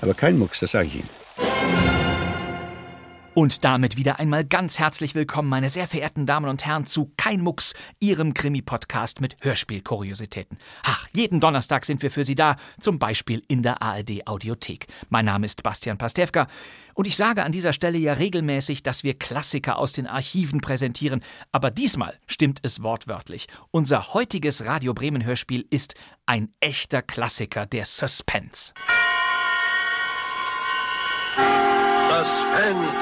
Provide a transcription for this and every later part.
Aber kein Mucks, das sage ich Ihnen. Und damit wieder einmal ganz herzlich willkommen, meine sehr verehrten Damen und Herren, zu Kein Mucks, Ihrem Krimi-Podcast mit Hörspielkuriositäten. Ach, jeden Donnerstag sind wir für Sie da, zum Beispiel in der ARD-Audiothek. Mein Name ist Bastian Pastewka und ich sage an dieser Stelle ja regelmäßig, dass wir Klassiker aus den Archiven präsentieren, aber diesmal stimmt es wortwörtlich. Unser heutiges Radio Bremen Hörspiel ist ein echter Klassiker der Suspense. Suspense.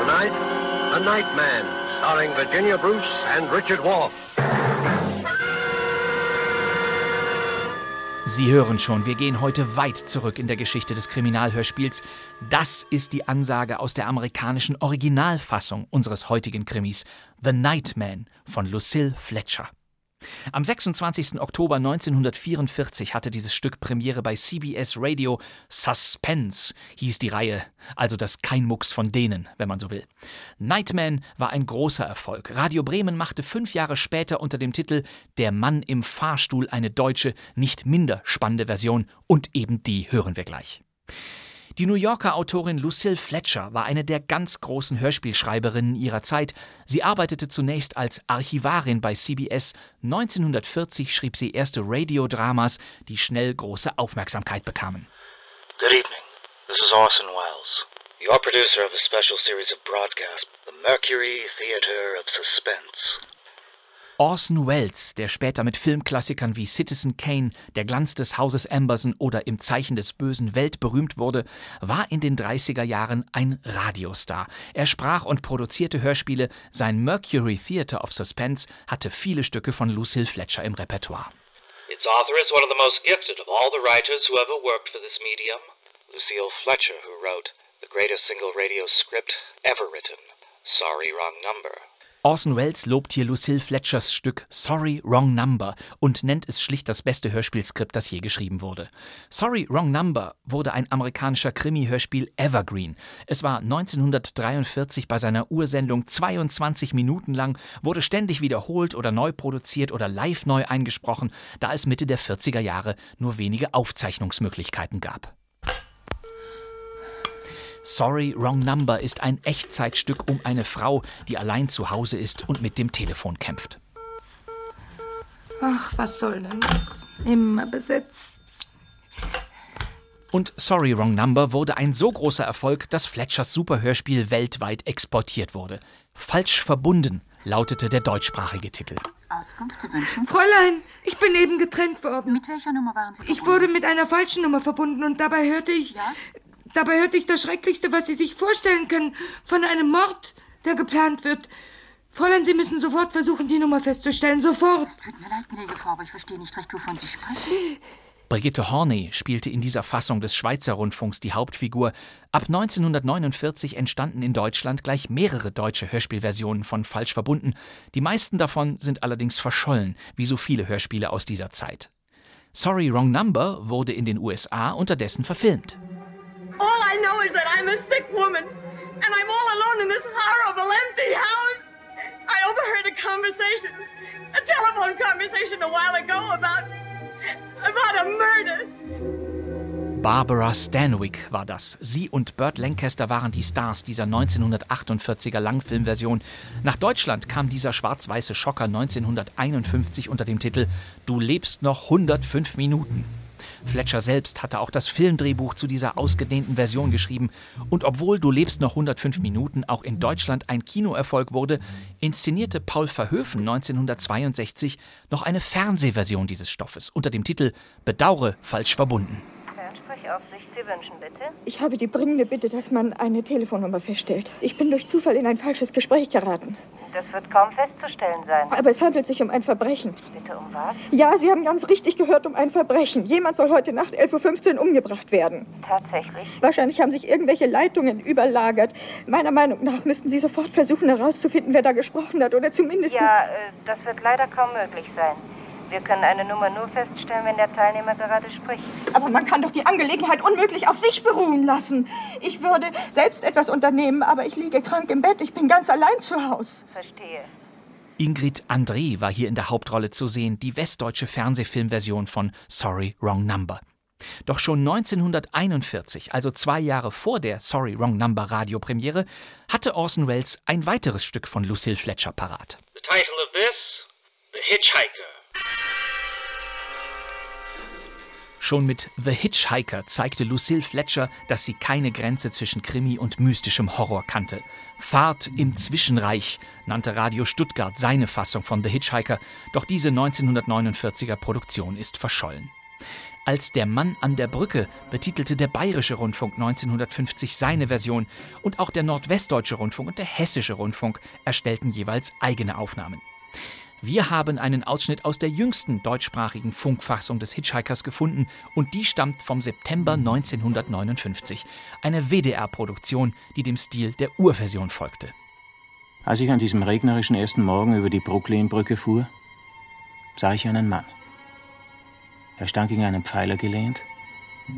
Tonight, A Nightman, starring Virginia Bruce and Richard Wolff. Sie hören schon, wir gehen heute weit zurück in der Geschichte des Kriminalhörspiels. Das ist die Ansage aus der amerikanischen Originalfassung unseres heutigen Krimis The Nightman von Lucille Fletcher. Am 26. Oktober 1944 hatte dieses Stück Premiere bei CBS Radio. Suspense hieß die Reihe, also das Keinmucks von denen, wenn man so will. Nightman war ein großer Erfolg. Radio Bremen machte fünf Jahre später unter dem Titel Der Mann im Fahrstuhl eine deutsche, nicht minder spannende Version und eben die hören wir gleich. Die New Yorker Autorin Lucille Fletcher war eine der ganz großen Hörspielschreiberinnen ihrer Zeit. Sie arbeitete zunächst als Archivarin bei CBS. 1940 schrieb sie erste Radiodramas, die schnell große Aufmerksamkeit bekamen. Good evening. This is Orson Welles, your producer of a special series of broadcasts, The Mercury Theater of Suspense. Orson Welles, der später mit Filmklassikern wie Citizen Kane, Der Glanz des Hauses Amberson oder Im Zeichen des Bösen weltberühmt wurde, war in den 30er Jahren ein Radiostar. Er sprach und produzierte Hörspiele. Sein Mercury Theater of Suspense hatte viele Stücke von Lucille Fletcher im Repertoire. Its author is one of the most gifted of all the writers who ever worked for this medium, Lucille Fletcher, who wrote the greatest single radio script ever written, Sorry Wrong Number. Orson Welles lobt hier Lucille Fletchers Stück Sorry, Wrong Number und nennt es schlicht das beste Hörspielskript, das je geschrieben wurde. Sorry, Wrong Number wurde ein amerikanischer Krimi-Hörspiel Evergreen. Es war 1943 bei seiner Ursendung 22 Minuten lang, wurde ständig wiederholt oder neu produziert oder live neu eingesprochen, da es Mitte der 40er Jahre nur wenige Aufzeichnungsmöglichkeiten gab. Sorry, Wrong Number ist ein Echtzeitstück um eine Frau, die allein zu Hause ist und mit dem Telefon kämpft. Ach, was soll denn das? Immer besetzt. Und Sorry, Wrong Number wurde ein so großer Erfolg, dass Fletchers Superhörspiel weltweit exportiert wurde. Falsch verbunden lautete der deutschsprachige Titel. Auskunft zu wünschen? Fräulein, ich bin eben getrennt worden. Mit welcher Nummer waren Sie Ich verbunden? wurde mit einer falschen Nummer verbunden und dabei hörte ich. Ja? Dabei hörte ich das Schrecklichste, was Sie sich vorstellen können, von einem Mord, der geplant wird. Fräulein, Sie müssen sofort versuchen, die Nummer festzustellen. Sofort. Es tut mir leid, gnädige Frau, aber ich verstehe nicht recht, wovon Sie sprechen. Brigitte Horney spielte in dieser Fassung des Schweizer Rundfunks die Hauptfigur. Ab 1949 entstanden in Deutschland gleich mehrere deutsche Hörspielversionen von Falsch verbunden. Die meisten davon sind allerdings verschollen, wie so viele Hörspiele aus dieser Zeit. Sorry, Wrong Number wurde in den USA unterdessen verfilmt. All I know is that I'm a sick woman, and I'm all alone in this horrible empty house. I overheard a conversation, a telephone conversation a while ago about about a murder. Barbara Stanwyck war das. Sie und Burt Lancaster waren die Stars dieser 1948er Langfilmversion. Nach Deutschland kam dieser schwarz-weiße Schocker 1951 unter dem Titel Du lebst noch 105 Minuten. Fletcher selbst hatte auch das Filmdrehbuch zu dieser ausgedehnten Version geschrieben. Und obwohl Du lebst noch 105 Minuten auch in Deutschland ein Kinoerfolg wurde, inszenierte Paul Verhoeven 1962 noch eine Fernsehversion dieses Stoffes unter dem Titel Bedaure falsch verbunden. Fernsprechaufsicht Sie wünschen, bitte? Ich habe die dringende Bitte, dass man eine Telefonnummer feststellt. Ich bin durch Zufall in ein falsches Gespräch geraten. Das wird kaum festzustellen sein. Aber es handelt sich um ein Verbrechen. Bitte um was? Ja, Sie haben ganz richtig gehört, um ein Verbrechen. Jemand soll heute Nacht 11.15 Uhr umgebracht werden. Tatsächlich? Wahrscheinlich haben sich irgendwelche Leitungen überlagert. Meiner Meinung nach müssten Sie sofort versuchen herauszufinden, wer da gesprochen hat. Oder zumindest... Ja, äh, das wird leider kaum möglich sein. Wir können eine Nummer nur feststellen, wenn der Teilnehmer gerade spricht. Aber man kann doch die Angelegenheit unmöglich auf sich beruhen lassen. Ich würde selbst etwas unternehmen, aber ich liege krank im Bett. Ich bin ganz allein zu Hause. Verstehe. Ingrid André war hier in der Hauptrolle zu sehen, die westdeutsche Fernsehfilmversion von Sorry, Wrong Number. Doch schon 1941, also zwei Jahre vor der Sorry, Wrong Number Radiopremiere, hatte Orson Welles ein weiteres Stück von Lucille Fletcher parat. The title of this, The Hitchhiker. Schon mit The Hitchhiker zeigte Lucille Fletcher, dass sie keine Grenze zwischen Krimi und mystischem Horror kannte. Fahrt im Zwischenreich nannte Radio Stuttgart seine Fassung von The Hitchhiker, doch diese 1949er Produktion ist verschollen. Als Der Mann an der Brücke betitelte der Bayerische Rundfunk 1950 seine Version und auch der Nordwestdeutsche Rundfunk und der Hessische Rundfunk erstellten jeweils eigene Aufnahmen. Wir haben einen Ausschnitt aus der jüngsten deutschsprachigen Funkfassung des Hitchhikers gefunden und die stammt vom September 1959. Eine WDR-Produktion, die dem Stil der Urversion folgte. Als ich an diesem regnerischen ersten Morgen über die Brooklyn-Brücke fuhr, sah ich einen Mann. Er stand gegen einen Pfeiler gelehnt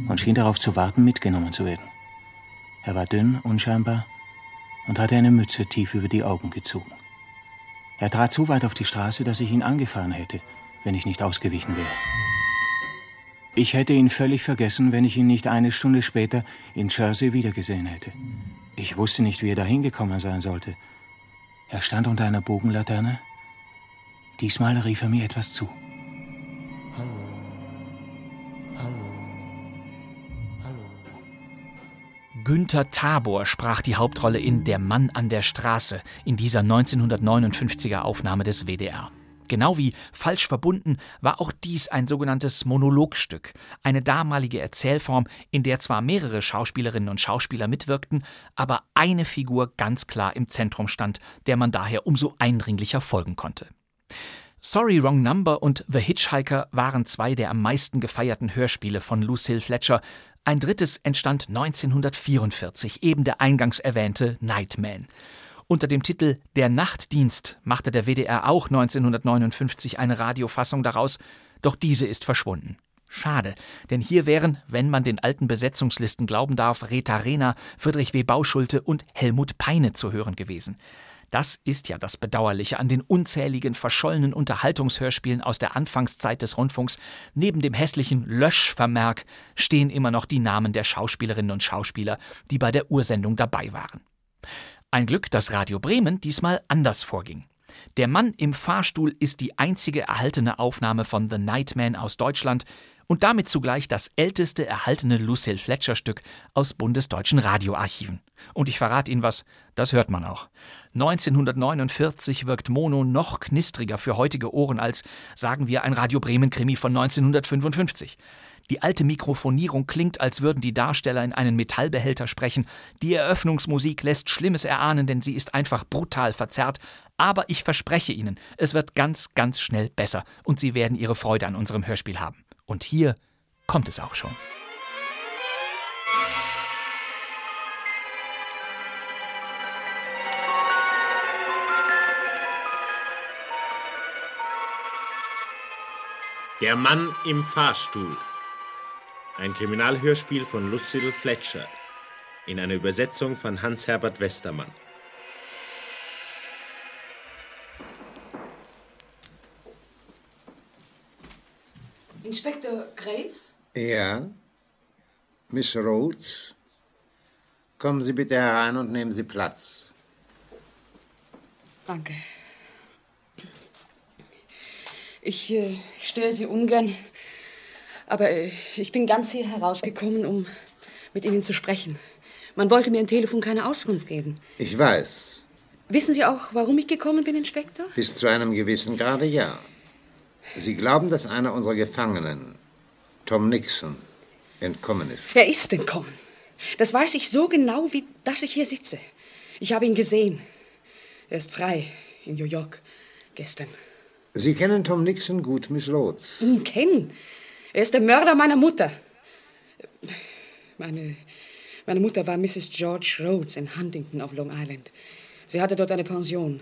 und schien darauf zu warten, mitgenommen zu werden. Er war dünn, unscheinbar und hatte eine Mütze tief über die Augen gezogen. Er trat so weit auf die Straße, dass ich ihn angefahren hätte, wenn ich nicht ausgewichen wäre. Ich hätte ihn völlig vergessen, wenn ich ihn nicht eine Stunde später in Jersey wiedergesehen hätte. Ich wusste nicht, wie er dahin gekommen sein sollte. Er stand unter einer Bogenlaterne. Diesmal rief er mir etwas zu. Günther Tabor sprach die Hauptrolle in Der Mann an der Straße in dieser 1959er Aufnahme des WDR. Genau wie Falsch verbunden war auch dies ein sogenanntes Monologstück, eine damalige Erzählform, in der zwar mehrere Schauspielerinnen und Schauspieler mitwirkten, aber eine Figur ganz klar im Zentrum stand, der man daher umso eindringlicher folgen konnte. Sorry Wrong Number und The Hitchhiker waren zwei der am meisten gefeierten Hörspiele von Lucille Fletcher, ein drittes entstand 1944, eben der eingangs erwähnte Nightman. Unter dem Titel Der Nachtdienst machte der WDR auch 1959 eine Radiofassung daraus, doch diese ist verschwunden. Schade, denn hier wären, wenn man den alten Besetzungslisten glauben darf, Rita Rehner, Friedrich W. Bauschulte und Helmut Peine zu hören gewesen. Das ist ja das Bedauerliche an den unzähligen verschollenen Unterhaltungshörspielen aus der Anfangszeit des Rundfunks. Neben dem hässlichen Löschvermerk stehen immer noch die Namen der Schauspielerinnen und Schauspieler, die bei der Ursendung dabei waren. Ein Glück, dass Radio Bremen diesmal anders vorging. Der Mann im Fahrstuhl ist die einzige erhaltene Aufnahme von The Nightman aus Deutschland und damit zugleich das älteste erhaltene Lucille Fletcher Stück aus bundesdeutschen Radioarchiven. Und ich verrate Ihnen was, das hört man auch. 1949 wirkt Mono noch knistriger für heutige Ohren als, sagen wir, ein Radio Bremen Krimi von 1955. Die alte Mikrofonierung klingt, als würden die Darsteller in einen Metallbehälter sprechen. Die Eröffnungsmusik lässt Schlimmes erahnen, denn sie ist einfach brutal verzerrt. Aber ich verspreche Ihnen, es wird ganz, ganz schnell besser und Sie werden Ihre Freude an unserem Hörspiel haben. Und hier kommt es auch schon. Der Mann im Fahrstuhl. Ein Kriminalhörspiel von Lucille Fletcher in einer Übersetzung von Hans-Herbert Westermann. Inspektor Graves? Ja. Miss Rhodes? Kommen Sie bitte herein und nehmen Sie Platz. Danke. Ich äh, störe Sie ungern, aber äh, ich bin ganz hier herausgekommen, um mit Ihnen zu sprechen. Man wollte mir am Telefon keine Auskunft geben. Ich weiß. Wissen Sie auch, warum ich gekommen bin, Inspektor? Bis zu einem gewissen Grade ja. Sie glauben, dass einer unserer Gefangenen, Tom Nixon, entkommen ist. Wer ist entkommen? Das weiß ich so genau, wie dass ich hier sitze. Ich habe ihn gesehen. Er ist frei. in New York, gestern. Sie kennen Tom Nixon gut, Miss Rhodes. Ihn kennen? Er ist der Mörder meiner Mutter. Meine, meine Mutter war Mrs. George Rhodes in Huntington auf Long Island. Sie hatte dort eine Pension.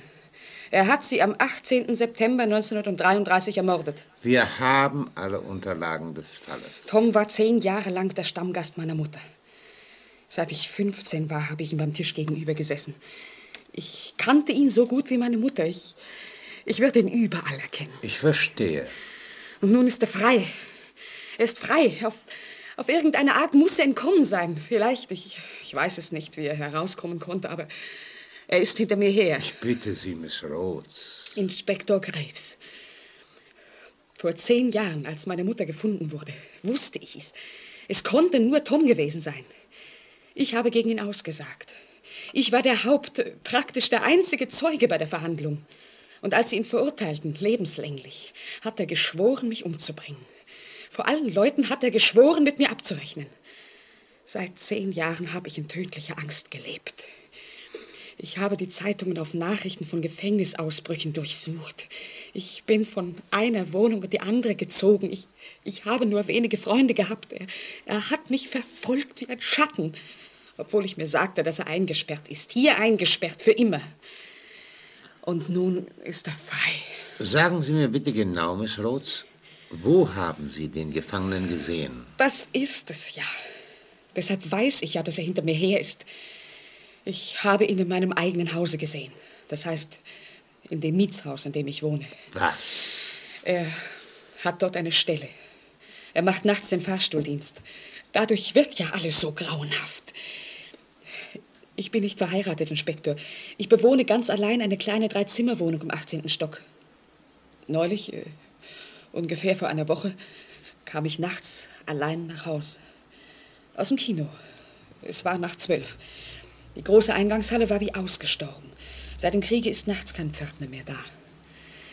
Er hat sie am 18. September 1933 ermordet. Wir haben alle Unterlagen des Falles. Tom war zehn Jahre lang der Stammgast meiner Mutter. Seit ich 15 war, habe ich ihm beim Tisch gegenüber gesessen. Ich kannte ihn so gut wie meine Mutter. Ich, ich würde ihn überall erkennen. Ich verstehe. Und nun ist er frei. Er ist frei. Auf, auf irgendeine Art muss er entkommen sein. Vielleicht. Ich, ich weiß es nicht, wie er herauskommen konnte, aber er ist hinter mir her. Ich bitte Sie, Miss Rhodes. Inspektor Graves. Vor zehn Jahren, als meine Mutter gefunden wurde, wusste ich es. Es konnte nur Tom gewesen sein. Ich habe gegen ihn ausgesagt. Ich war der Haupt, praktisch der einzige Zeuge bei der Verhandlung. Und als sie ihn verurteilten, lebenslänglich, hat er geschworen, mich umzubringen. Vor allen Leuten hat er geschworen, mit mir abzurechnen. Seit zehn Jahren habe ich in tödlicher Angst gelebt. Ich habe die Zeitungen auf Nachrichten von Gefängnisausbrüchen durchsucht. Ich bin von einer Wohnung in die andere gezogen. Ich, ich habe nur wenige Freunde gehabt. Er, er hat mich verfolgt wie ein Schatten, obwohl ich mir sagte, dass er eingesperrt ist. Hier eingesperrt für immer. Und nun ist er frei. Sagen Sie mir bitte genau, Miss Rhodes, wo haben Sie den Gefangenen gesehen? Das ist es ja. Deshalb weiß ich ja, dass er hinter mir her ist. Ich habe ihn in meinem eigenen Hause gesehen. Das heißt, in dem Mietshaus, in dem ich wohne. Was? Er hat dort eine Stelle. Er macht nachts den Fahrstuhldienst. Dadurch wird ja alles so grauenhaft. Ich bin nicht verheiratet, Inspektor. Ich bewohne ganz allein eine kleine Dreizimmerwohnung im 18. Stock. Neulich, äh, ungefähr vor einer Woche, kam ich nachts allein nach Haus. Aus dem Kino. Es war nach zwölf. Die große Eingangshalle war wie ausgestorben. Seit dem Kriege ist nachts kein Pförtner mehr da.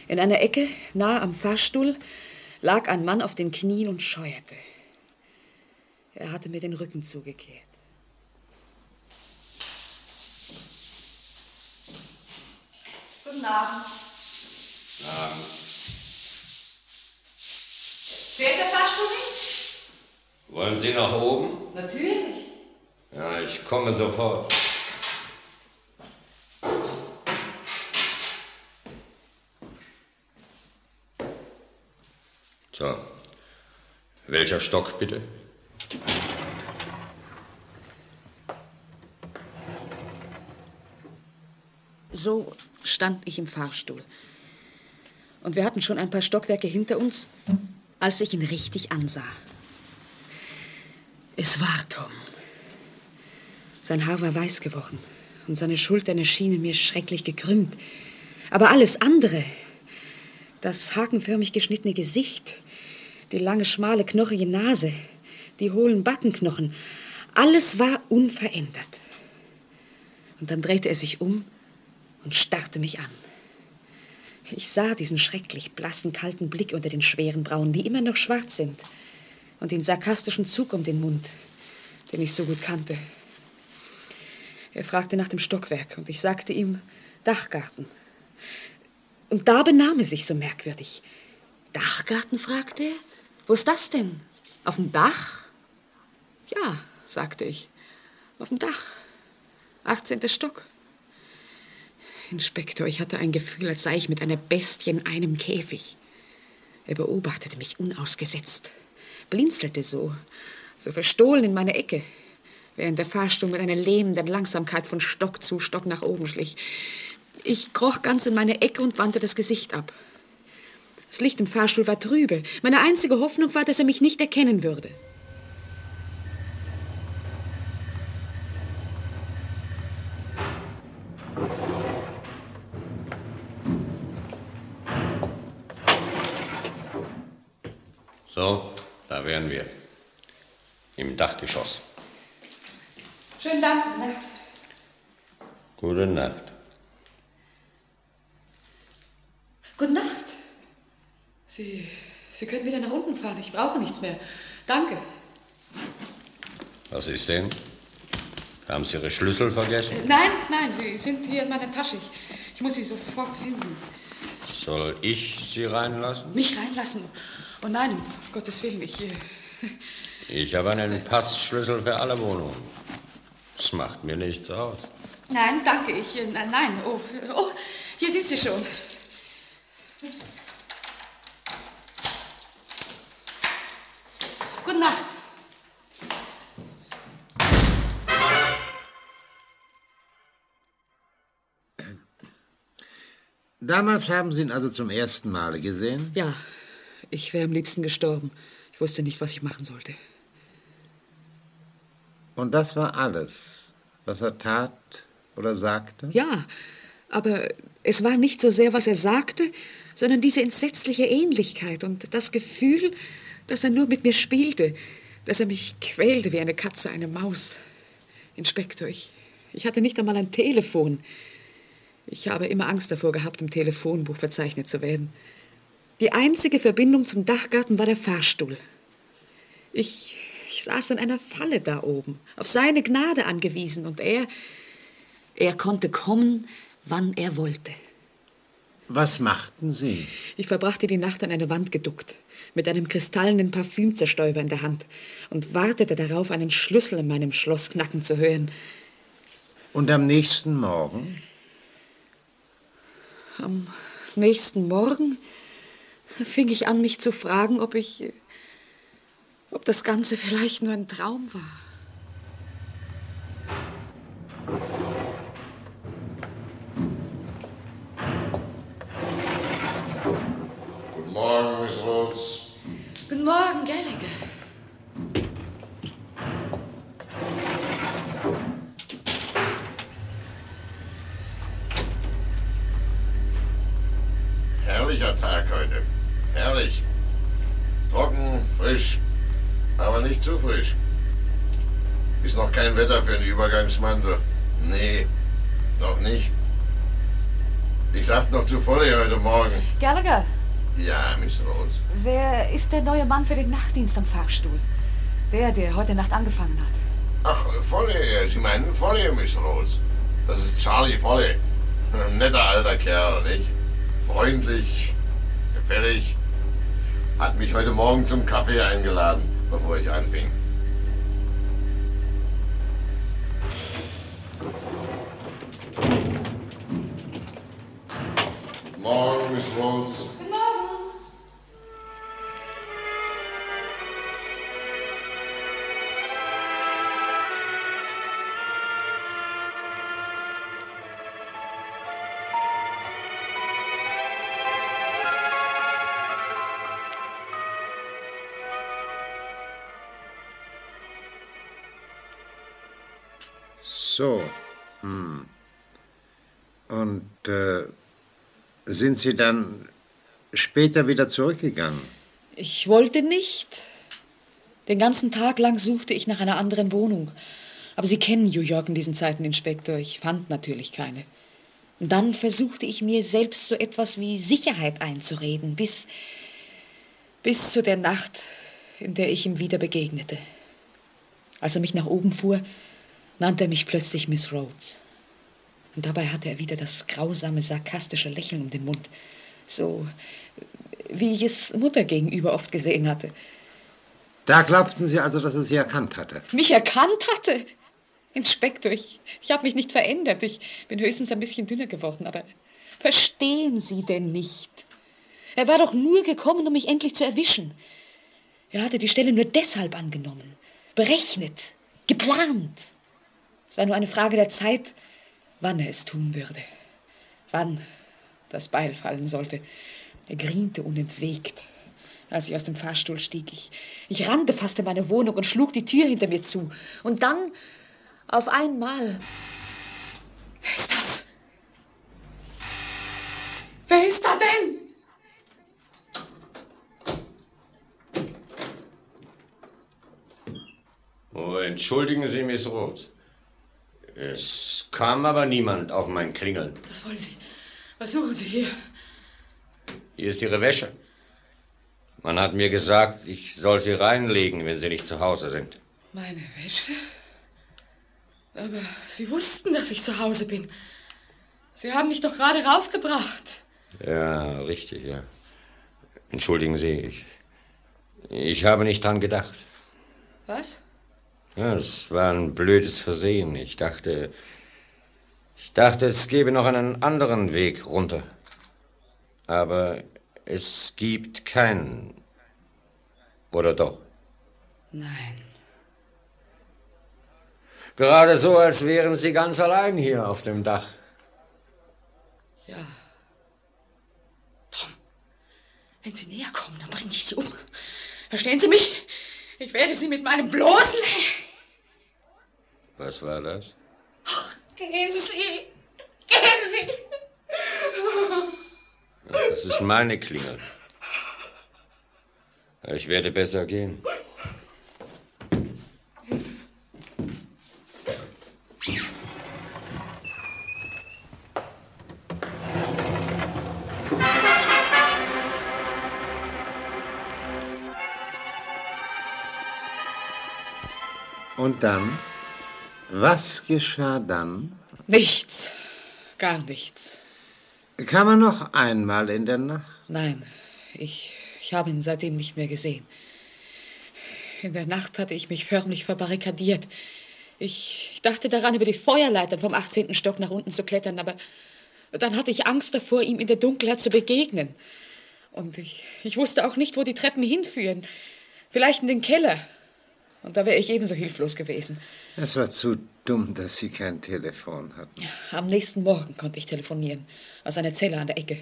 In einer Ecke, nahe am Fahrstuhl, lag ein Mann auf den Knien und scheuerte. Er hatte mir den Rücken zugekehrt. Guten Abend. Abend. Fährt der Fahrstuhl nicht? Wollen Sie nach oben? Natürlich. Ja, ich komme sofort. So. Welcher Stock, bitte? So stand ich im Fahrstuhl. Und wir hatten schon ein paar Stockwerke hinter uns, als ich ihn richtig ansah. Es war Tom. Sein Haar war weiß geworden und seine Schultern erschienen mir schrecklich gekrümmt. Aber alles andere, das hakenförmig geschnittene Gesicht, die lange, schmale, knochige Nase, die hohlen Backenknochen, alles war unverändert. Und dann drehte er sich um und starrte mich an. Ich sah diesen schrecklich blassen, kalten Blick unter den schweren Brauen, die immer noch schwarz sind, und den sarkastischen Zug um den Mund, den ich so gut kannte. Er fragte nach dem Stockwerk, und ich sagte ihm Dachgarten. Und da benahm er sich so merkwürdig. Dachgarten? fragte er. Wo ist das denn? Auf dem Dach? Ja, sagte ich. Auf dem Dach. 18. Stock. Inspektor, ich hatte ein Gefühl, als sei ich mit einer Bestie in einem Käfig. Er beobachtete mich unausgesetzt, blinzelte so, so verstohlen in meine Ecke, während der Fahrstuhl mit einer lähmenden Langsamkeit von Stock zu Stock nach oben schlich. Ich kroch ganz in meine Ecke und wandte das Gesicht ab. Das Licht im Fahrstuhl war trübe. Meine einzige Hoffnung war, dass er mich nicht erkennen würde. So, da wären wir. Im Dachgeschoss. Schönen Dank. Gute Nacht. Gute Nacht. Sie, Sie können wieder nach unten fahren. Ich brauche nichts mehr. Danke. Was ist denn? Haben Sie Ihre Schlüssel vergessen? Nein, nein, Sie sind hier in meiner Tasche. Ich, Ich muss sie sofort finden. Soll ich Sie reinlassen? Mich reinlassen? Oh nein, um Gottes Willen, ich... Ich habe einen Passschlüssel für alle Wohnungen. Das macht mir nichts aus. nein, danke, ich... Äh, nein, nein, oh, oh, hier sind Sie schon. Gute Nacht. Damals haben Sie ihn also zum ersten Male gesehen? Ja, ich wäre am liebsten gestorben. Ich wusste nicht, was ich machen sollte. Und das war alles, was er tat oder sagte? Ja, aber es war nicht so sehr, was er sagte, sondern diese entsetzliche Ähnlichkeit und das Gefühl, dass er nur mit mir spielte, dass er mich quälte wie eine Katze eine Maus. Inspektor, ich, ich hatte nicht einmal ein Telefon. Ich habe immer Angst davor gehabt, im Telefonbuch verzeichnet zu werden. Die einzige Verbindung zum Dachgarten war der Fahrstuhl. Ich, ich saß in einer Falle da oben, auf seine Gnade angewiesen, und er, er konnte kommen, wann er wollte. Was machten Sie? Ich verbrachte die Nacht an eine Wand geduckt, mit einem kristallenen Parfümzerstäuber in der Hand und wartete darauf, einen Schlüssel in meinem Schloss knacken zu hören. Und am nächsten Morgen? Am nächsten Morgen fing ich an, mich zu fragen, ob ich. Ob das Ganze vielleicht nur ein Traum war. Guten Morgen, Miss Rhodes. Guten Morgen, Gallagher. Noch kein Wetter für einen Übergangsmantel. Nee, noch nicht. Ich sagte noch zu Volley heute Morgen. Gallagher, Ja, Miss Rhodes. wer ist der neue Mann für den Nachtdienst am Fahrstuhl? Der, der heute Nacht angefangen hat. Ach, Volley, Sie meinen Volley, Miss Rhodes. Das ist Charlie Volley. Ein netter alter Kerl, nicht? Freundlich, gefällig. Hat mich heute Morgen zum Kaffee eingeladen, bevor ich anfing. Guten Morgen, Miss Rhodes. Guten Morgen. So. Hm. Und äh, uh, sind Sie dann später wieder zurückgegangen? Ich wollte nicht. Den ganzen Tag lang suchte ich nach einer anderen Wohnung. Aber Sie kennen New York in diesen Zeiten, Inspektor. Ich fand natürlich keine. Und dann versuchte ich mir selbst so etwas wie Sicherheit einzureden, bis, bis zu der Nacht, in der ich ihm wieder begegnete. Als er mich nach oben fuhr, nannte er mich plötzlich Miss Rhodes. Und dabei hatte er wieder das grausame, sarkastische Lächeln um den Mund. So, wie ich es Mutter gegenüber oft gesehen hatte. Da glaubten Sie also, dass er Sie erkannt hatte? Mich erkannt hatte? Inspektor, ich, ich habe mich nicht verändert. Ich bin höchstens ein bisschen dünner geworden, aber verstehen Sie denn nicht? Er war doch nur gekommen, um mich endlich zu erwischen. Er hatte die Stelle nur deshalb angenommen, berechnet, geplant. Es war nur eine Frage der Zeit, wann er es tun würde. Wann das Beil fallen sollte. Er griente unentwegt. Als ich aus dem Fahrstuhl stieg, ich, ich rannte fast in meine Wohnung und schlug die Tür hinter mir zu. Und dann, auf einmal. Wer ist das? Wer ist da denn? Oh, entschuldigen Sie, Miss Rhodes. Es kam aber niemand auf mein Klingeln. Was wollen Sie? Was suchen Sie hier? Hier ist Ihre Wäsche. Man hat mir gesagt, ich soll sie reinlegen, wenn Sie nicht zu Hause sind. Meine Wäsche? Aber Sie wussten, dass ich zu Hause bin. Sie haben mich doch gerade raufgebracht. Ja, richtig, ja. Entschuldigen Sie, ich, ich habe nicht dran gedacht. Was? Ja, es war ein blödes Versehen. Ich dachte, ich dachte, es gäbe noch einen anderen Weg runter. Aber es gibt keinen. Oder doch? Nein. Gerade so, als wären Sie ganz allein hier auf dem Dach. Ja. Tom, wenn Sie näher kommen, dann bringe ich Sie um. Verstehen Sie mich? Ich werde Sie mit meinem bloßen... Was war das? Gehen Sie! Gehen Sie! Das ist meine Klingel. Ich werde besser gehen. Und dann? Was geschah dann? Nichts. Gar nichts. Kam er noch einmal in der Nacht? Nein, ich, ich habe ihn seitdem nicht mehr gesehen. In der Nacht hatte ich mich förmlich verbarrikadiert. Ich, ich dachte daran, über die Feuerleitern vom 18. Stock nach unten zu klettern, aber dann hatte ich Angst davor, ihm in der Dunkelheit zu begegnen. Und ich, ich wusste auch nicht, wo die Treppen hinführen. Vielleicht in den Keller. Und da wäre ich ebenso hilflos gewesen. Es war zu dumm, dass Sie kein Telefon hatten. Am nächsten Morgen konnte ich telefonieren. Aus einer Zelle an der Ecke.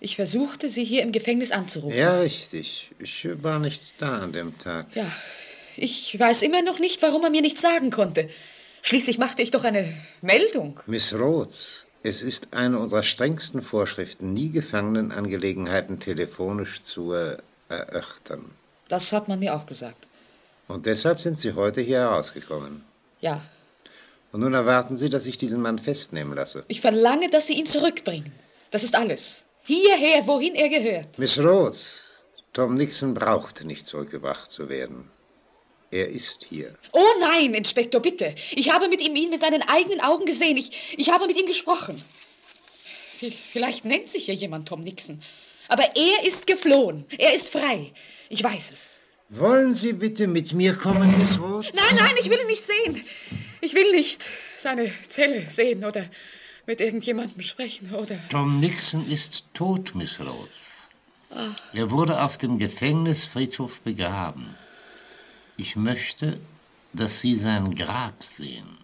Ich versuchte, Sie hier im Gefängnis anzurufen. Ja, richtig. Ich war nicht da an dem Tag. Ja, ich weiß immer noch nicht, warum er mir nichts sagen konnte. Schließlich machte ich doch eine Meldung. Miss Rhodes, es ist eine unserer strengsten Vorschriften, nie Gefangenenangelegenheiten telefonisch zu äh, erörtern. Das hat man mir auch gesagt. Und deshalb sind Sie heute hier herausgekommen. Ja. Und nun erwarten Sie, dass ich diesen Mann festnehmen lasse. Ich verlange, dass Sie ihn zurückbringen. Das ist alles. Hierher, wohin er gehört. Miss Rhodes, Tom Nixon braucht nicht zurückgebracht zu werden. Er ist hier. Oh nein, Inspektor, bitte. Ich habe mit ihm ihn mit meinen eigenen Augen gesehen. Ich, ich habe mit ihm gesprochen. Vielleicht nennt sich hier jemand Tom Nixon. Aber er ist geflohen. Er ist frei. Ich weiß es. Wollen Sie bitte mit mir kommen, Miss Rhodes? Nein, nein, ich will ihn nicht sehen. Ich will nicht seine Zelle sehen oder mit irgendjemandem sprechen oder. Tom Nixon ist tot, Miss Rhodes. Ah. Er wurde auf dem Gefängnisfriedhof begraben. Ich möchte, dass Sie sein Grab sehen.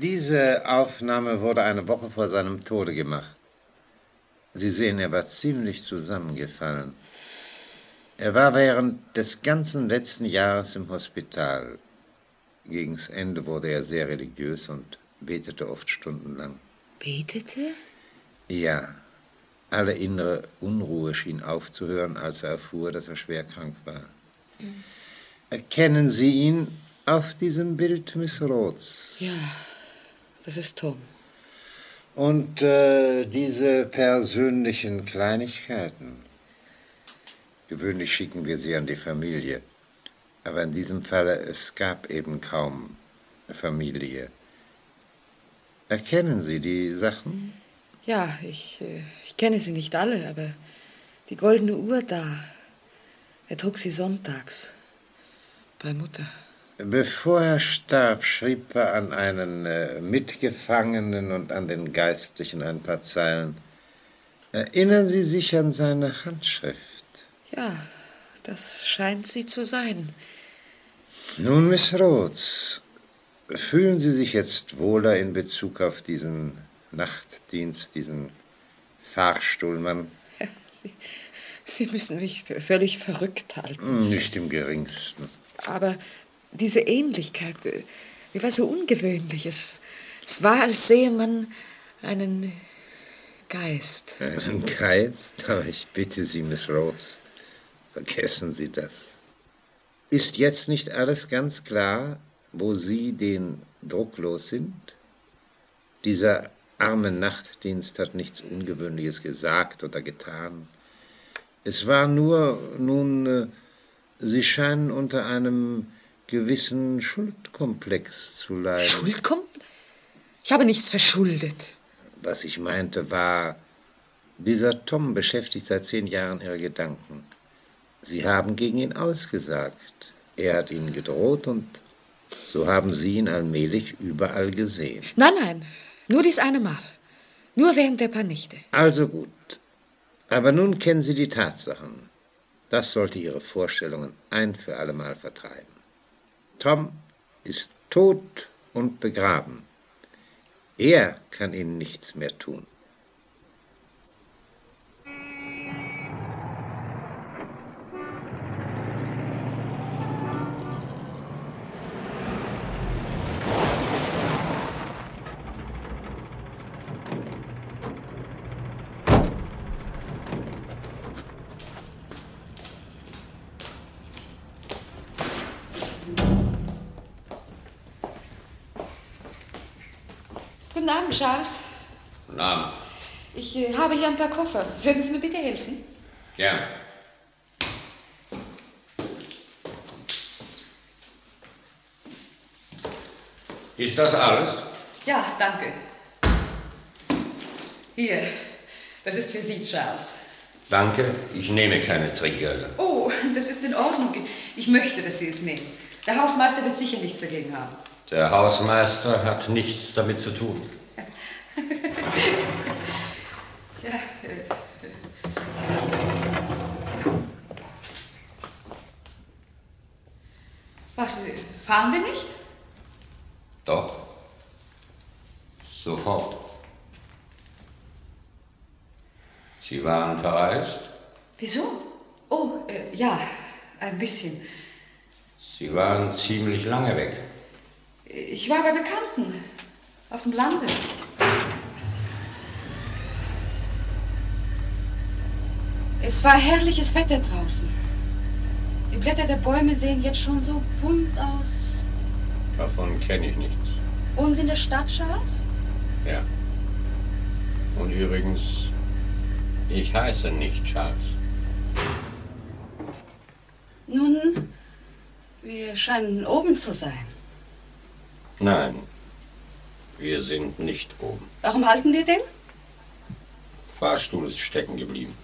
Diese Aufnahme wurde eine Woche vor seinem Tode gemacht. Sie sehen, er war ziemlich zusammengefallen. Er war während des ganzen letzten Jahres im Hospital. Gegens Ende wurde er sehr religiös und betete oft stundenlang. Betete? Ja. Alle innere Unruhe schien aufzuhören, als er erfuhr, dass er schwer krank war. Erkennen Sie ihn auf diesem Bild, Miss Rhodes? Ja, das ist Tom. Und äh, diese persönlichen Kleinigkeiten. Gewöhnlich schicken wir sie an die Familie. Aber in diesem Falle, es gab eben kaum Familie. Erkennen Sie die Sachen? Ja, ich, äh, ich kenne sie nicht alle, aber die goldene Uhr da, er trug sie sonntags bei Mutter. Bevor er starb, schrieb er an einen äh, Mitgefangenen und an den Geistlichen ein paar Zeilen. Erinnern Sie sich an seine Handschrift? Ja, das scheint sie zu sein. Nun, Miss Rhodes, fühlen Sie sich jetzt wohler in Bezug auf diesen Nachtdienst, diesen Fahrstuhlmann? Sie, sie müssen mich für völlig verrückt halten. Nicht im geringsten. Aber diese Ähnlichkeit, äh, die war so ungewöhnlich. Es, es war, als sähe man einen Geist. Einen Geist? Aber ich bitte Sie, Miss Rhodes, vergessen Sie das. Ist jetzt nicht alles ganz klar? wo Sie den drucklos sind? Dieser arme Nachtdienst hat nichts Ungewöhnliches gesagt oder getan. Es war nur, nun, äh, Sie scheinen unter einem gewissen Schuldkomplex zu leiden. Schuldkomplex? Ich habe nichts verschuldet. Was ich meinte war, dieser Tom beschäftigt seit zehn Jahren Ihre Gedanken. Sie haben gegen ihn ausgesagt. Er hat Ihnen gedroht und so haben Sie ihn allmählich überall gesehen. Nein, nein, nur dies eine Mal. Nur während der paar Nächte. Also gut. Aber nun kennen Sie die Tatsachen. Das sollte Ihre Vorstellungen ein für allemal vertreiben. Tom ist tot und begraben. Er kann Ihnen nichts mehr tun. Guten Abend, Charles. Guten Abend. Ich äh, habe hier ein paar Koffer. Würden Sie mir bitte helfen? Gern. Ist das alles? Ja, danke. Hier, das ist für Sie, Charles. Danke, ich nehme keine Trinkgelder. Oh, das ist in Ordnung. Ich möchte, dass Sie es nehmen. Der Hausmeister wird sicher nichts dagegen haben. Der Hausmeister hat nichts damit zu tun. Ja, Was, fahren wir nicht? Doch. Sofort. Sie waren verreist? Wieso? Oh, äh, ja, ein bisschen. Sie waren ziemlich lange weg. Ich war bei Bekannten. Auf dem Lande. Es war herrliches Wetter draußen. Die Blätter der Bäume sehen jetzt schon so bunt aus. Davon kenne ich nichts. Wohnen Sie in der Stadt, Charles? Ja. Und übrigens, ich heiße nicht Charles. Nun, wir scheinen oben zu sein. Nein, wir sind nicht oben. Warum halten wir denn? Fahrstuhl ist stecken geblieben.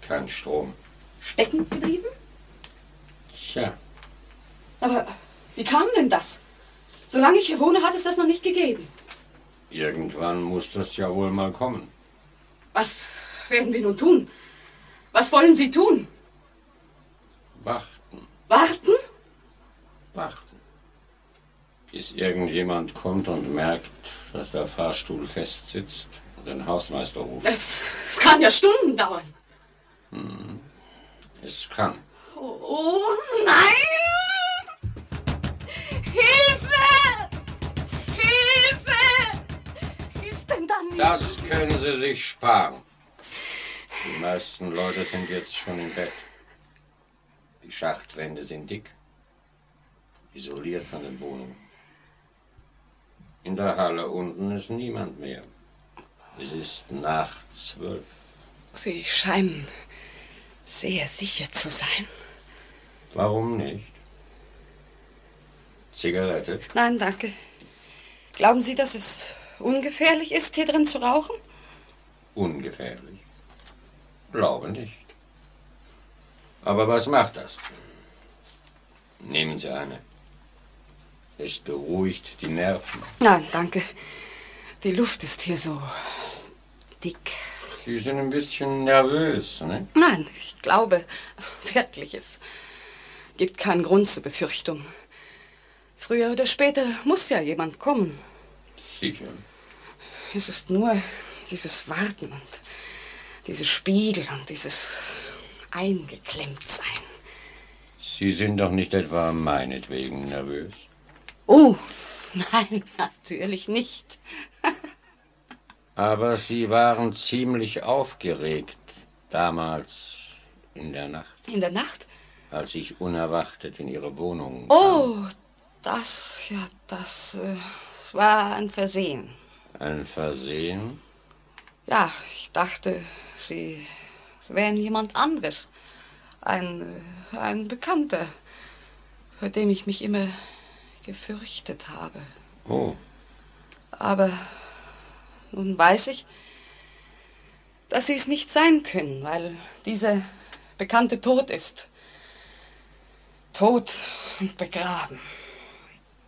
Kein Strom. Stecken geblieben? Tja, Aber wie kam denn das? Solange ich hier wohne, hat es das noch nicht gegeben. irgendwann muss das ja wohl mal kommen. Was werden wir nun tun? Was wollen Sie tun? Warten, Warten? warten. Bis irgendjemand kommt und merkt, dass der Fahrstuhl festsitzt und den Hausmeister ruft. Es, es kann ja Stunden dauern. Hm. Es kann. Oh, oh nein! Hilfe! Hilfe! Ist denn da nicht? Das können Sie sich sparen. Die meisten Leute sind jetzt schon im Bett. Die Schachtwände sind dick, isoliert von den Wohnungen. In der Halle unten ist niemand mehr. Es ist nach zwölf. Sie scheinen sehr sicher zu sein. Warum nicht? Zigarette? Nein, danke. Glauben Sie, dass es ungefährlich ist, hier drin zu rauchen? Ungefährlich. Glaube nicht. Aber was macht das? Nehmen Sie eine. Es beruhigt die Nerven. Nein, danke. Die Luft ist hier so dick. Sie sind ein bisschen nervös, ne? Nein, ich glaube wirklich, es gibt keinen Grund zur Befürchtung. Früher oder später muss ja jemand kommen. Sicher. Es ist nur dieses Warten und diese Spiegel und dieses Eingeklemmtsein. Sie sind doch nicht etwa meinetwegen nervös. Oh, nein, natürlich nicht. Aber Sie waren ziemlich aufgeregt damals in der Nacht, In der Nacht? als ich unerwartet in Ihre Wohnung kam. Oh, Das, ja, das, äh, das war ein Versehen. Ein Versehen? Ja, ich dachte, Sie, Sie wären jemand anderes. Ein, äh, ein Bekannter, vor dem ich mich immer gefürchtet habe. Oh. Aber nun weiß ich, dass Sie es nicht sein können, weil dieser Bekannte tot ist. Tot und begraben.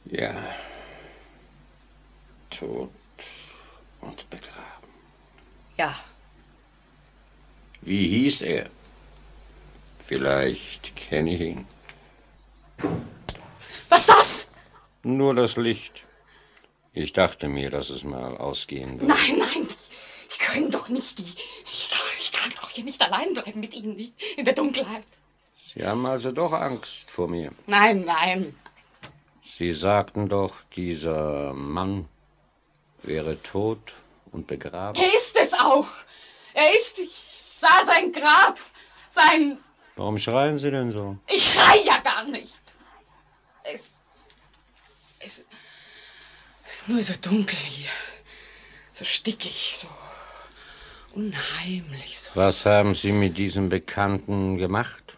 Ja. Tot und begraben. Ja, Wie hieß er? Vielleicht kenne ich ihn. Was das? Nur das Licht. Ich dachte mir, dass es mal ausgehen würde. Nein, nein, die, die können doch nicht. Die, ich, kann, ich kann doch hier nicht allein bleiben mit Ihnen die- in der Dunkelheit. Sie haben also doch Angst vor mir. Nein, nein. Sie sagten doch, dieser Mann wäre tot und begraben. Er ist es auch. Er ist. Ich sah sein Grab. Sein. Warum schreien Sie denn so? Ich schrei ja gar nicht. Es. Es. Es ist nur so dunkel hier. So stickig, so unheimlich, so. Was haben Sie mit diesem Bekannten gemacht,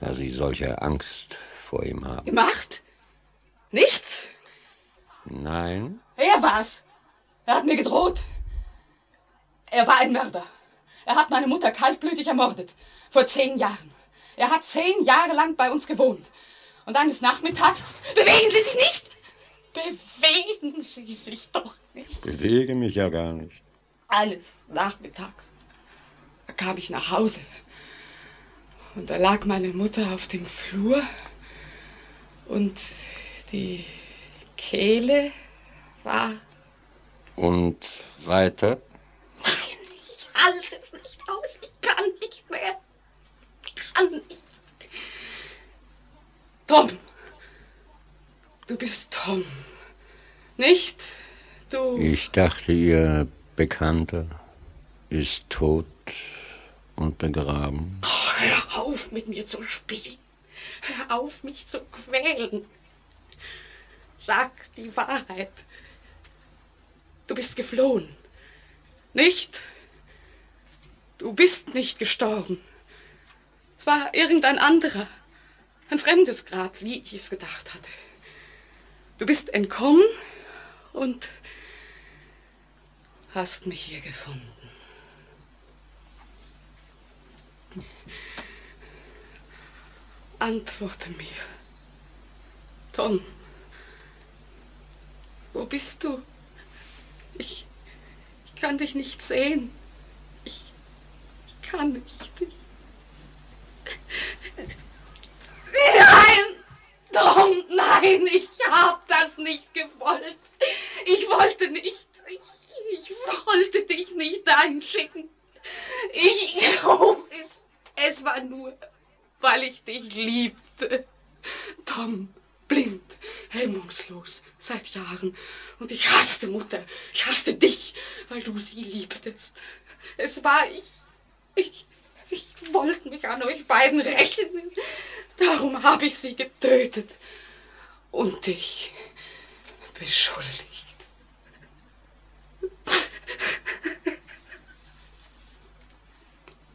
da Sie solche Angst vor ihm haben? Gemacht? Nichts? Nein? Er war's. Er hat mir gedroht. Er war ein Mörder. Er hat meine Mutter kaltblütig ermordet. Vor zehn Jahren. Er hat zehn Jahre lang bei uns gewohnt. Und eines Nachmittags. Bewegen Sie sich nicht! Bewegen Sie sich doch nicht. Bewege mich ja gar nicht. Eines Nachmittags. Da kam ich nach Hause. Und da lag meine Mutter auf dem Flur. Und die Kehle war Und weiter? Ich halte es nicht aus. Ich kann nicht mehr. Ich kann nicht. Tom. Du bist Tom. Nicht? Du. Ich dachte, Ihr Bekannter ist tot und begraben. Oh, hör auf, mit mir zu spielen. Hör auf, mich zu quälen. Sag die Wahrheit. Du bist geflohen. Nicht? Du bist nicht gestorben. Es war irgendein anderer. Ein fremdes Grab, wie ich es gedacht hatte. Du bist entkommen und hast mich hier gefunden. Antworte mir. Tom, wo bist du? Ich, ich kann dich nicht sehen. Ich, ich kann nicht. Nein! Tom, nein, ich hab das nicht gewollt. Ich wollte nicht. Ich, ich wollte dich nicht einschicken. Ich. Oh, es, es war nur, weil ich dich liebte. Tom, blind, hemmungslos, seit Jahren. Und ich hasste Mutter. Ich hasste dich, weil du sie liebtest. Es war ich. Ich. Ich wollte mich an euch beiden rächen. Darum habe ich sie getötet und dich beschuldigt.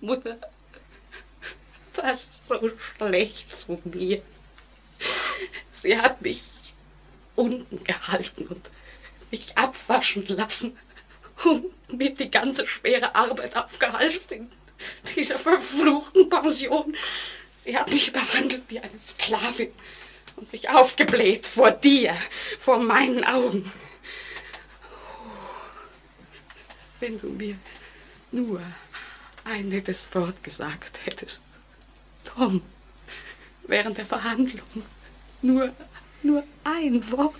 Mutter war so schlecht zu mir. Sie hat mich unten gehalten und mich abwaschen lassen und mir die ganze schwere Arbeit aufgehalst in dieser verfluchten Pension. Sie hat mich behandelt wie eine Sklavin und sich aufgebläht vor dir, vor meinen Augen. Wenn du mir nur ein nettes Wort gesagt hättest. Tom, während der Verhandlung. Nur, nur ein Wort,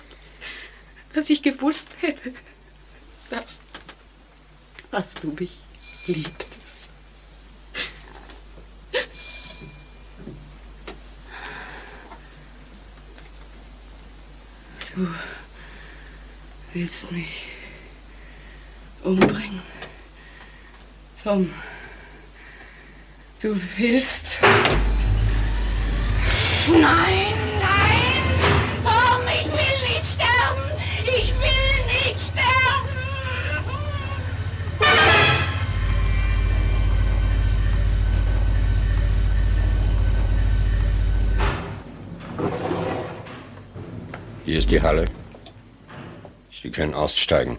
dass ich gewusst hätte, dass, dass du mich liebtest. Du willst mich umbringen. Tom, du willst. Nein, Hier ist die Halle. Sie können aussteigen.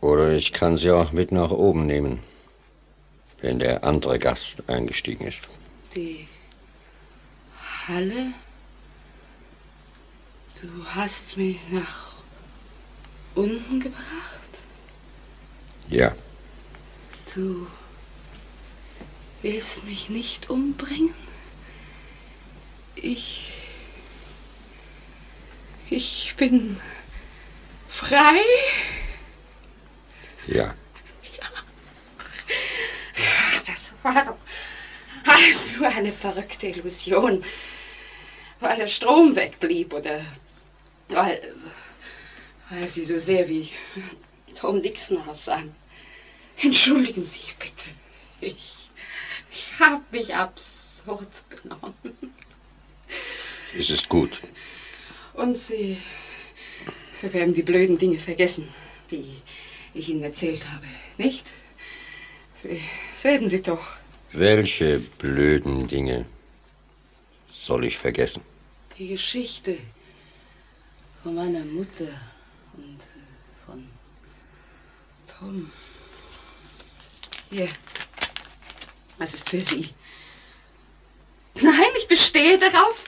Oder ich kann Sie auch mit nach oben nehmen, wenn der andere Gast eingestiegen ist. Die Halle? Du hast mich nach unten gebracht? Ja. Du willst mich nicht umbringen? Ich. Ich bin frei? Ja. Das war doch alles nur eine verrückte Illusion. Weil der Strom wegblieb oder weil, weil Sie so sehr wie Tom Dixon aussahen. Entschuldigen Sie bitte. Ich, ich habe mich absurd genommen. Es ist gut. Und Sie, Sie werden die blöden Dinge vergessen, die ich Ihnen erzählt habe, nicht? Sie, das werden Sie doch. Welche blöden Dinge soll ich vergessen? Die Geschichte von meiner Mutter und äh, von Tom. Hier, das ist für Sie. Nein, ich bestehe darauf.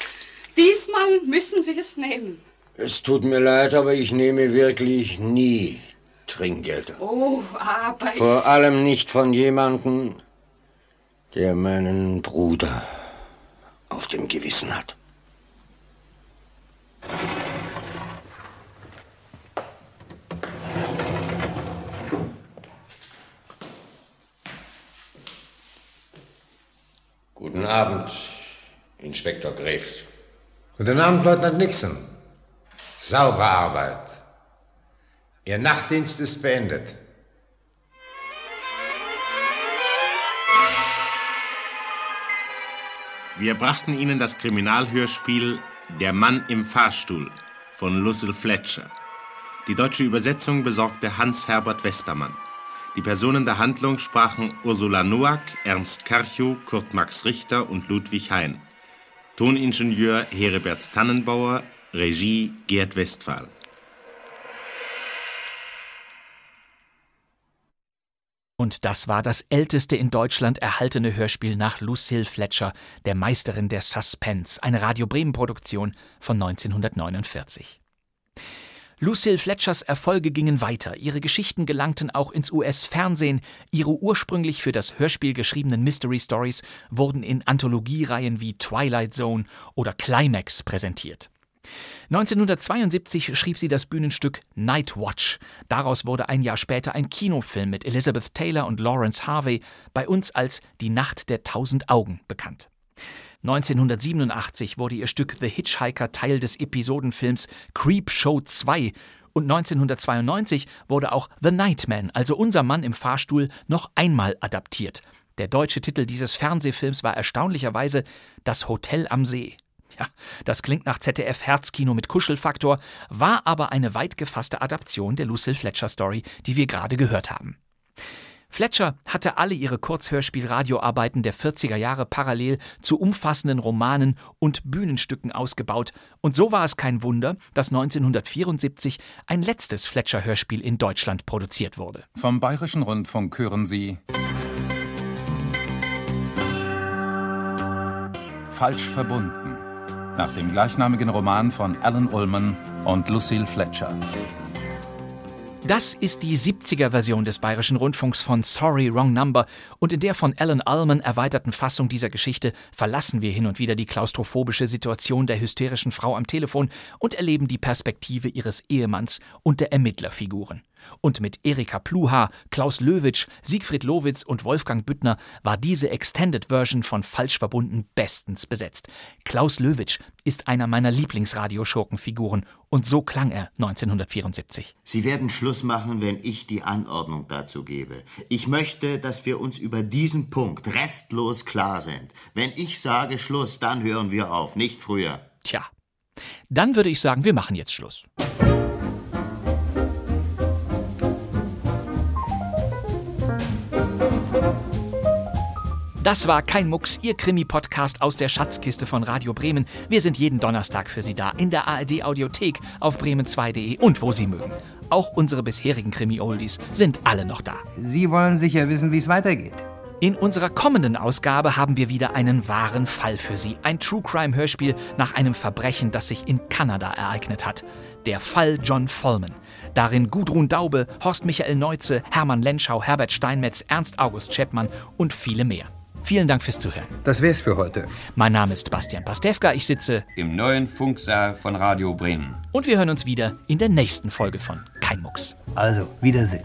Diesmal müssen Sie es nehmen. Es tut mir leid, aber ich nehme wirklich nie Trinkgelder. Oh, aber. Vor allem nicht von jemandem, der meinen Bruder auf dem Gewissen hat. Guten Abend, Inspektor Graves. Guten Abend, Leutnant Nixon. Saubere Arbeit. Ihr Nachtdienst ist beendet. Wir brachten Ihnen das Kriminalhörspiel Der Mann im Fahrstuhl von Lucille Fletcher. Die deutsche Übersetzung besorgte Hans-Herbert Westermann. Die Personen der Handlung sprachen Ursula Noack, Ernst Karchow, Kurt Max Richter und Ludwig Hein. Toningenieur Heribert Tannenbauer, Regie Gerd Westphal. Und das war das älteste in Deutschland erhaltene Hörspiel nach Lucille Fletcher, der Meisterin der Suspense, eine Radio Bremen Produktion von 1949. Lucille Fletchers Erfolge gingen weiter, ihre Geschichten gelangten auch ins US-Fernsehen, ihre ursprünglich für das Hörspiel geschriebenen Mystery Stories wurden in Anthologiereihen wie Twilight Zone oder Climax präsentiert. 1972 schrieb sie das Bühnenstück Night Watch. Daraus wurde ein Jahr später ein Kinofilm mit Elizabeth Taylor und Lawrence Harvey, bei uns als Die Nacht der tausend Augen bekannt. 1987 wurde ihr Stück The Hitchhiker Teil des Episodenfilms Creep Show 2 und 1992 wurde auch The Nightman, also unser Mann im Fahrstuhl, noch einmal adaptiert. Der deutsche Titel dieses Fernsehfilms war erstaunlicherweise Das Hotel am See. Ja, das klingt nach ZDF Herzkino mit Kuschelfaktor, war aber eine weit gefasste Adaption der Lucille Fletcher Story, die wir gerade gehört haben. Fletcher hatte alle ihre Kurzhörspiel-Radioarbeiten der 40er Jahre parallel zu umfassenden Romanen und Bühnenstücken ausgebaut, und so war es kein Wunder, dass 1974 ein letztes Fletcher-Hörspiel in Deutschland produziert wurde. Vom Bayerischen Rundfunk hören Sie Falsch verbunden nach dem gleichnamigen Roman von Alan Ullman und Lucille Fletcher. Das ist die 70er-Version des Bayerischen Rundfunks von Sorry, Wrong Number und in der von Alan Ullman erweiterten Fassung dieser Geschichte verlassen wir hin und wieder die klaustrophobische Situation der hysterischen Frau am Telefon und erleben die Perspektive ihres Ehemanns und der Ermittlerfiguren. Und mit Erika Pluha, Klaus Löwitsch, Siegfried Lowitz und Wolfgang Büttner war diese Extended Version von Falsch verbunden bestens besetzt. Klaus Löwitsch ist einer meiner Lieblingsradioschurkenfiguren und so klang er 1974. Sie werden Schluss machen, wenn ich die Anordnung dazu gebe. Ich möchte, dass wir uns über diesen Punkt restlos klar sind. Wenn ich sage Schluss, dann hören wir auf, nicht früher. Tja, dann würde ich sagen, wir machen jetzt Schluss. Das war kein Mucks, Ihr Krimi-Podcast aus der Schatzkiste von Radio Bremen. Wir sind jeden Donnerstag für Sie da in der ARD-Audiothek auf bremen2.de und wo Sie mögen. Auch unsere bisherigen Krimi-Oldies sind alle noch da. Sie wollen sicher wissen, wie es weitergeht. In unserer kommenden Ausgabe haben wir wieder einen wahren Fall für Sie. Ein True Crime Hörspiel nach einem Verbrechen, das sich in Kanada ereignet hat. Der Fall John Vollman. Darin Gudrun Daube, Horst Michael Neuze, Hermann Lenschau, Herbert Steinmetz, Ernst August Chapman und viele mehr. Vielen Dank fürs Zuhören. Das wär's für heute. Mein Name ist Bastian Pastewka. Ich sitze im neuen Funksaal von Radio Bremen. Und wir hören uns wieder in der nächsten Folge von Kein Mucks. Also, Wiedersehen.